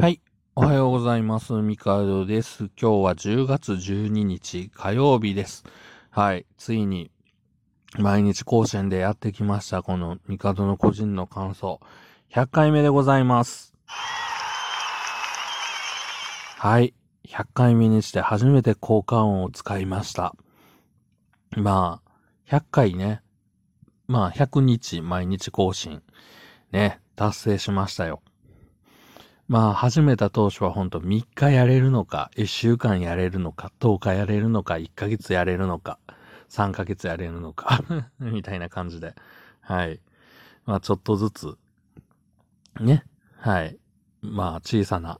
はい。おはようございます。ミカドです。今日は10月12日火曜日です。はい。ついに毎日更新でやってきました。このミカドの個人の感想。100回目でございます。はい。100回目にして初めて効果音を使いました。まあ、100回ね。まあ、100日毎日更新。ね。達成しましたよ。まあ、始めた当初はほんと3日やれるのか、1週間やれるのか、10日やれるのか、1ヶ月やれるのか、3ヶ月やれるのか、みたいな感じで。はい。まあ、ちょっとずつ、ね。はい。まあ、小さな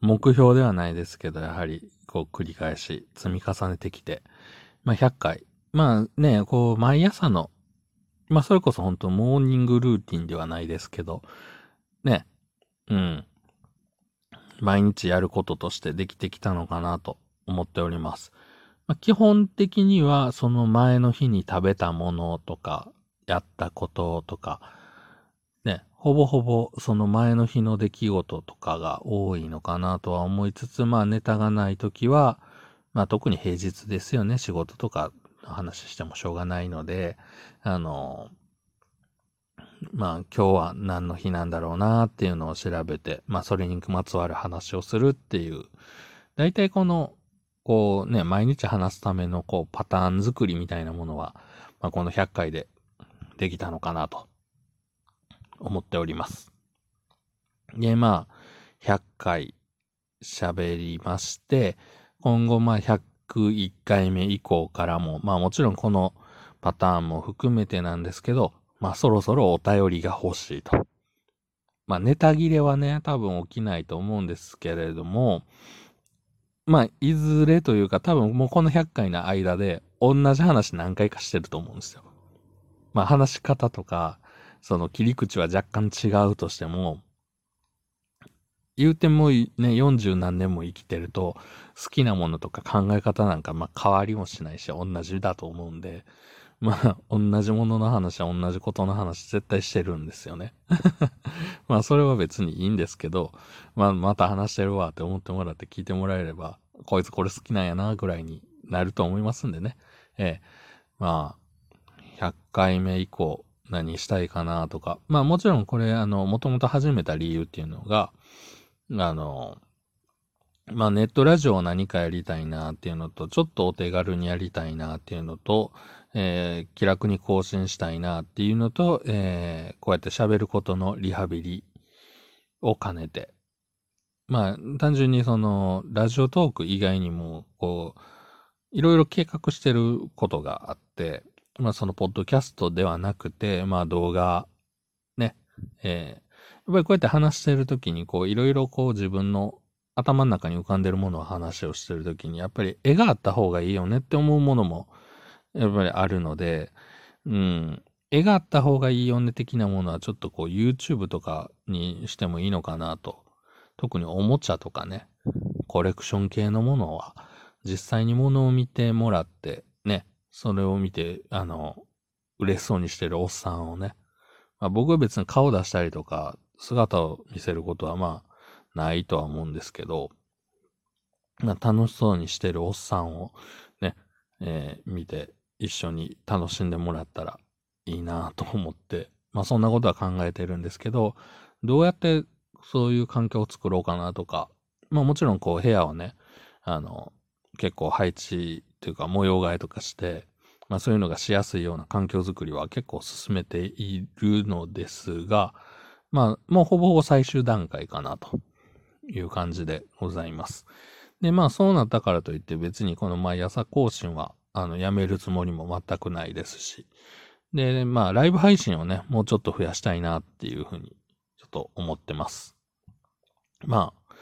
目標ではないですけど、やはり、こう、繰り返し積み重ねてきて、まあ、100回。まあね、こう、毎朝の、まあ、それこそ本当モーニングルーティンではないですけど、ね。うん。毎日やることとしてできてきたのかなと思っております。まあ、基本的にはその前の日に食べたものとか、やったこととか、ね、ほぼほぼその前の日の出来事とかが多いのかなとは思いつつ、まあネタがないときは、まあ特に平日ですよね、仕事とかの話してもしょうがないので、あの、まあ今日は何の日なんだろうなっていうのを調べて、まあそれにまつわる話をするっていう、大体この、こうね、毎日話すためのこうパターン作りみたいなものは、まあこの100回でできたのかなと思っております。で、まあ100回喋りまして、今後まあ101回目以降からも、まあもちろんこのパターンも含めてなんですけど、まあそろそろお便りが欲しいと。まあネタ切れはね、多分起きないと思うんですけれども、まあいずれというか多分もうこの100回の間で同じ話何回かしてると思うんですよ。まあ話し方とか、その切り口は若干違うとしても、言うてもね、40何年も生きてると、好きなものとか考え方なんかまあ変わりもしないし、同じだと思うんで、まあ、同じものの話は同じことの話絶対してるんですよね。まあ、それは別にいいんですけど、まあ、また話してるわって思ってもらって聞いてもらえれば、こいつこれ好きなんやな、ぐらいになると思いますんでね。ええ。まあ、100回目以降何したいかなとか。まあ、もちろんこれ、あの、もともと始めた理由っていうのが、あの、まあ、ネットラジオを何かやりたいなっていうのと、ちょっとお手軽にやりたいなっていうのと、えー気楽に更新したいなっていうのと、えーこうやって喋ることのリハビリを兼ねて。まあ、単純にその、ラジオトーク以外にも、こう、いろいろ計画してることがあって、まあ、その、ポッドキャストではなくて、まあ、動画、ね、えーやっぱりこうやって話してるときに、こう、いろいろこう自分の頭の中に浮かんでるものを話をしてるときに、やっぱり絵があった方がいいよねって思うものも、やっぱりあるので、うん、絵があった方がいいよね的なものはちょっとこう YouTube とかにしてもいいのかなと。特におもちゃとかね、コレクション系のものは、実際にものを見てもらって、ね、それを見て、あの、嬉しそうにしてるおっさんをね、まあ、僕は別に顔出したりとか、姿を見せることはまあ、ないとは思うんですけど、まあ、楽しそうにしてるおっさんをね、えー見て一緒に楽しんでもらったらいいなと思って、まあそんなことは考えてるんですけど、どうやってそういう環境を作ろうかなとか、まあもちろんこう部屋をね、あの、結構配置というか模様替えとかして、まあそういうのがしやすいような環境づくりは結構進めているのですが、まあもうほぼほぼ最終段階かなと。いう感じでございます。で、まあそうなったからといって別にこの毎朝更新はあのやめるつもりも全くないですし。で、まあライブ配信をね、もうちょっと増やしたいなっていうふうにちょっと思ってます。まあ、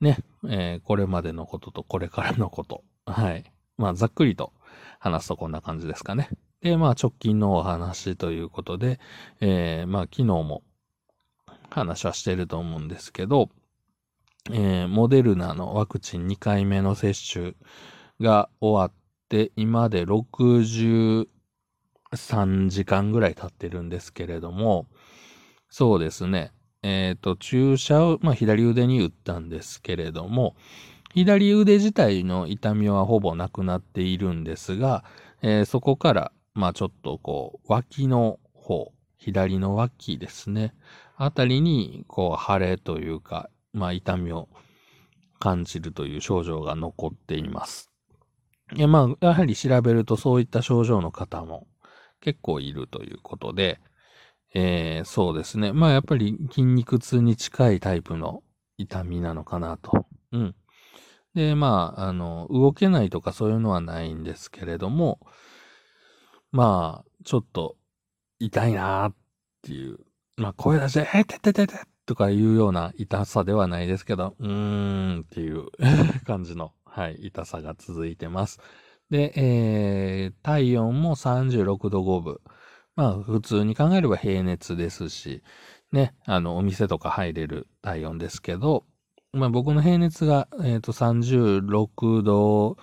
ね、えーこれまでのこととこれからのこと。はい。まあざっくりと話すとこんな感じですかね。で、まあ直近のお話ということで、えーまあ昨日も話はしてると思うんですけど、えーモデルナのワクチン2回目の接種が終わって、今で63時間ぐらい経ってるんですけれども、そうですね。えっ、ー、と、注射を、まあ、左腕に打ったんですけれども、左腕自体の痛みはほぼなくなっているんですが、えー、そこから、まあちょっとこう、脇の方、左の脇ですね、あたりに、こう、腫れというか、まあ痛みを感じるという症状が残っています。いや、まあ、やはり調べるとそういった症状の方も結構いるということで、えー、そうですね。まあやっぱり筋肉痛に近いタイプの痛みなのかなと。うん。で、まあ、あの、動けないとかそういうのはないんですけれども、まあ、ちょっと痛いなーっていう、まあ声出して、えててててとかいうような痛さではないですけど、うーんっていう 感じの、はい、痛さが続いてます。で、えー、体温も36度5分。まあ、普通に考えれば平熱ですし、ね、あの、お店とか入れる体温ですけど、まあ僕の平熱が、えっ、ー、と36度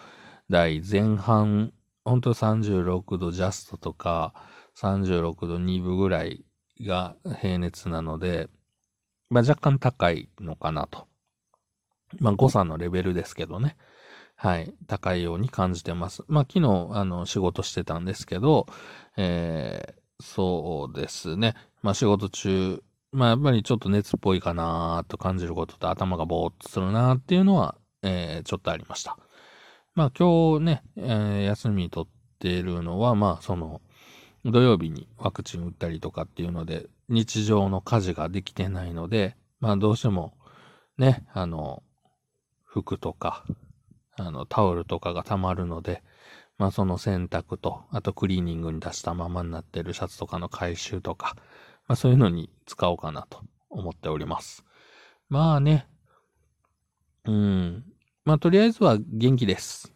台前半、ほんと36度ジャストとか36度2分ぐらいが平熱なので、まあ若干高いのかなと。まあ誤差のレベルですけどね。はい。高いように感じてます。まあ昨日、あの、仕事してたんですけど、えー、そうですね。まあ仕事中、まあやっぱりちょっと熱っぽいかなと感じることと頭がぼーっとするなっていうのは、えー、ちょっとありました。まあ今日ね、えー、休み取ってるのは、まあその、土曜日にワクチン打ったりとかっていうので、日常の家事ができてないので、まあどうしても、ね、あの、服とか、あの、タオルとかが溜まるので、まあその洗濯と、あとクリーニングに出したままになってるシャツとかの回収とか、まあそういうのに使おうかなと思っております。まあね、うん。まあとりあえずは元気です。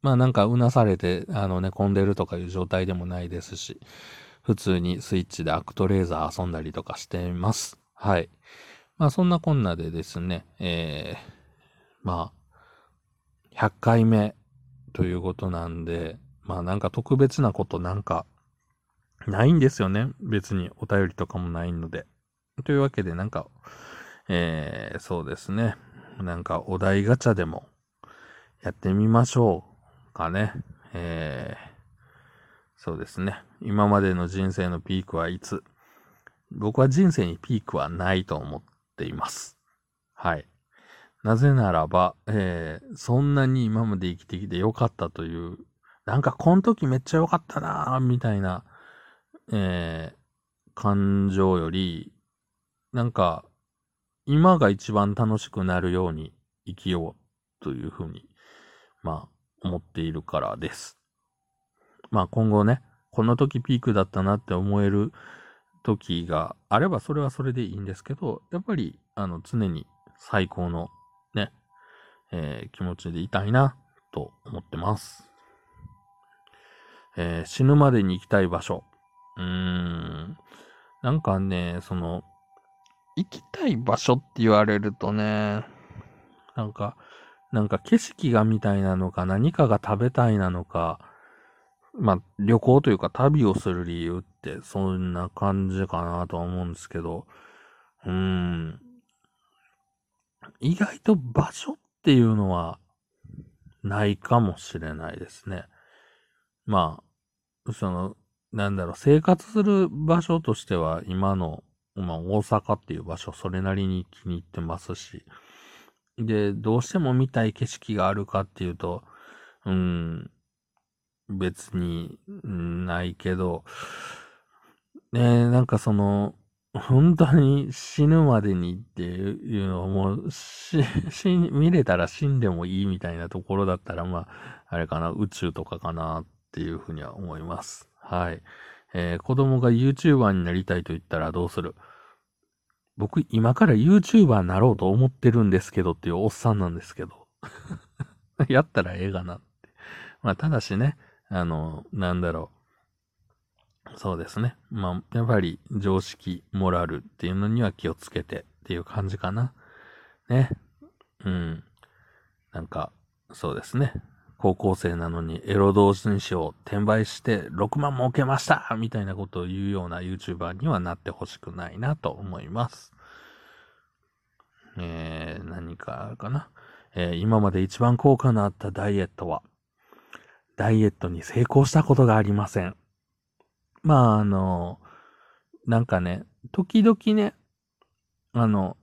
まあなんかうなされて、あのね、混んでるとかいう状態でもないですし、普通にスイッチでアクトレーザー遊んだりとかしてます。はい。まあそんなこんなでですね、えー、まあ、100回目ということなんで、まあなんか特別なことなんかないんですよね。別にお便りとかもないので。というわけで、なんか、えー、そうですね。なんかお題ガチャでもやってみましょうかね。えー、そうですね。今までの人生のピークはいつ？僕は人生にピークはないと思っています。はい。なぜならば、えー、そんなに今まで生きてきてよかったという、なんかこの時めっちゃ良かったなーみたいなえー、感情より、なんか、今が一番楽しくなるように生きようというふうに、まあ、思っているからです。まあ今後ね、この時ピークだったなって思える時があればそれはそれでいいんですけど、やっぱり、あの、常に最高のね、えー、気持ちでいたいなと思ってます。えー、死ぬまでに行きたい場所。うーん。なんかね、その、行きたい場所って言われるとね、なんか、なんか景色がみたいなのか、何かが食べたいなのか、まあ、旅行というか旅をする理由って、そんな感じかなとは思うんですけど、うん。意外と場所っていうのは、ないかもしれないですね。まあ、その、なんだろう、生活する場所としては、今の、まあ、大阪っていう場所、それなりに気に入ってますし、で、どうしても見たい景色があるかっていうと、うん、別に、ないけど、ねなんかその、本当に死ぬまでにっていうのをもう、し、し、見れたら死んでもいいみたいなところだったら、まあ、あれかな、宇宙とかかなっていうふうには思います。はい。えー、子供が YouTuber になりたいと言ったらどうする？僕、今から YouTuber になろうと思ってるんですけどっていうおっさんなんですけど。やったらええがなって。まあ、ただしね、あの、なんだろう。そうですね。まあ、やっぱり常識、モラルっていうのには気をつけてっていう感じかな。ね。うん。なんか、そうですね。高校生なのにエロ同人誌を転売して6万儲けましたみたいなことを言うような YouTuber にはなってほしくないなと思います。ンかかな。えー、今まで一番効果のあったダイエットは、ダイエットに成功したことがありません。まあ、あの、なんかね、時々ね、あの、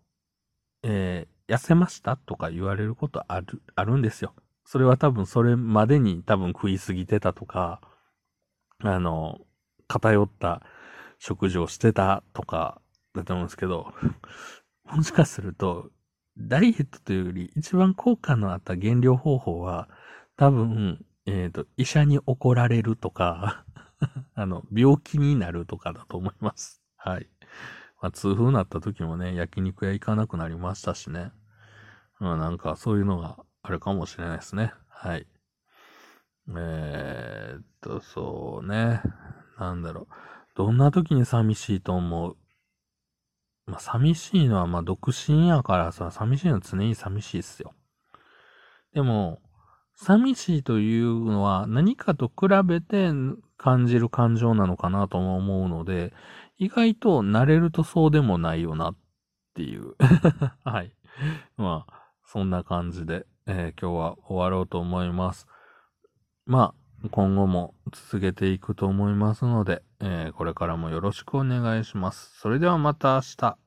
えー、痩せましたとか言われることある、あるんですよ。それは多分それまでに多分食いすぎてたとか、あの、偏った食事をしてたとかだと思うんですけど、もしかすると、ダイエットというより一番効果のあった減量方法は、多分、えっ、ー、と、医者に怒られるとか あの、病気になるとかだと思います。はい。まあ、痛風になった時もね、焼肉屋行かなくなりましたしね。まあ、なんかそういうのがあるかもしれないですね。はい。えー、っと、そうね。なんだろう。どんな時に寂しいと思う？まあ、寂しいのは、まあ、独身やからさ、寂しいのは常に寂しいっすよ。でも、寂しいというのは何かと比べて感じる感情なのかなとも思うので、意外と慣れるとそうでもないよなっていう はい。まあ、そんな感じで、えー、今日は終わろうと思います。まあ、今後も続けていくと思いますので、えー、これからもよろしくお願いします。それではまた明日。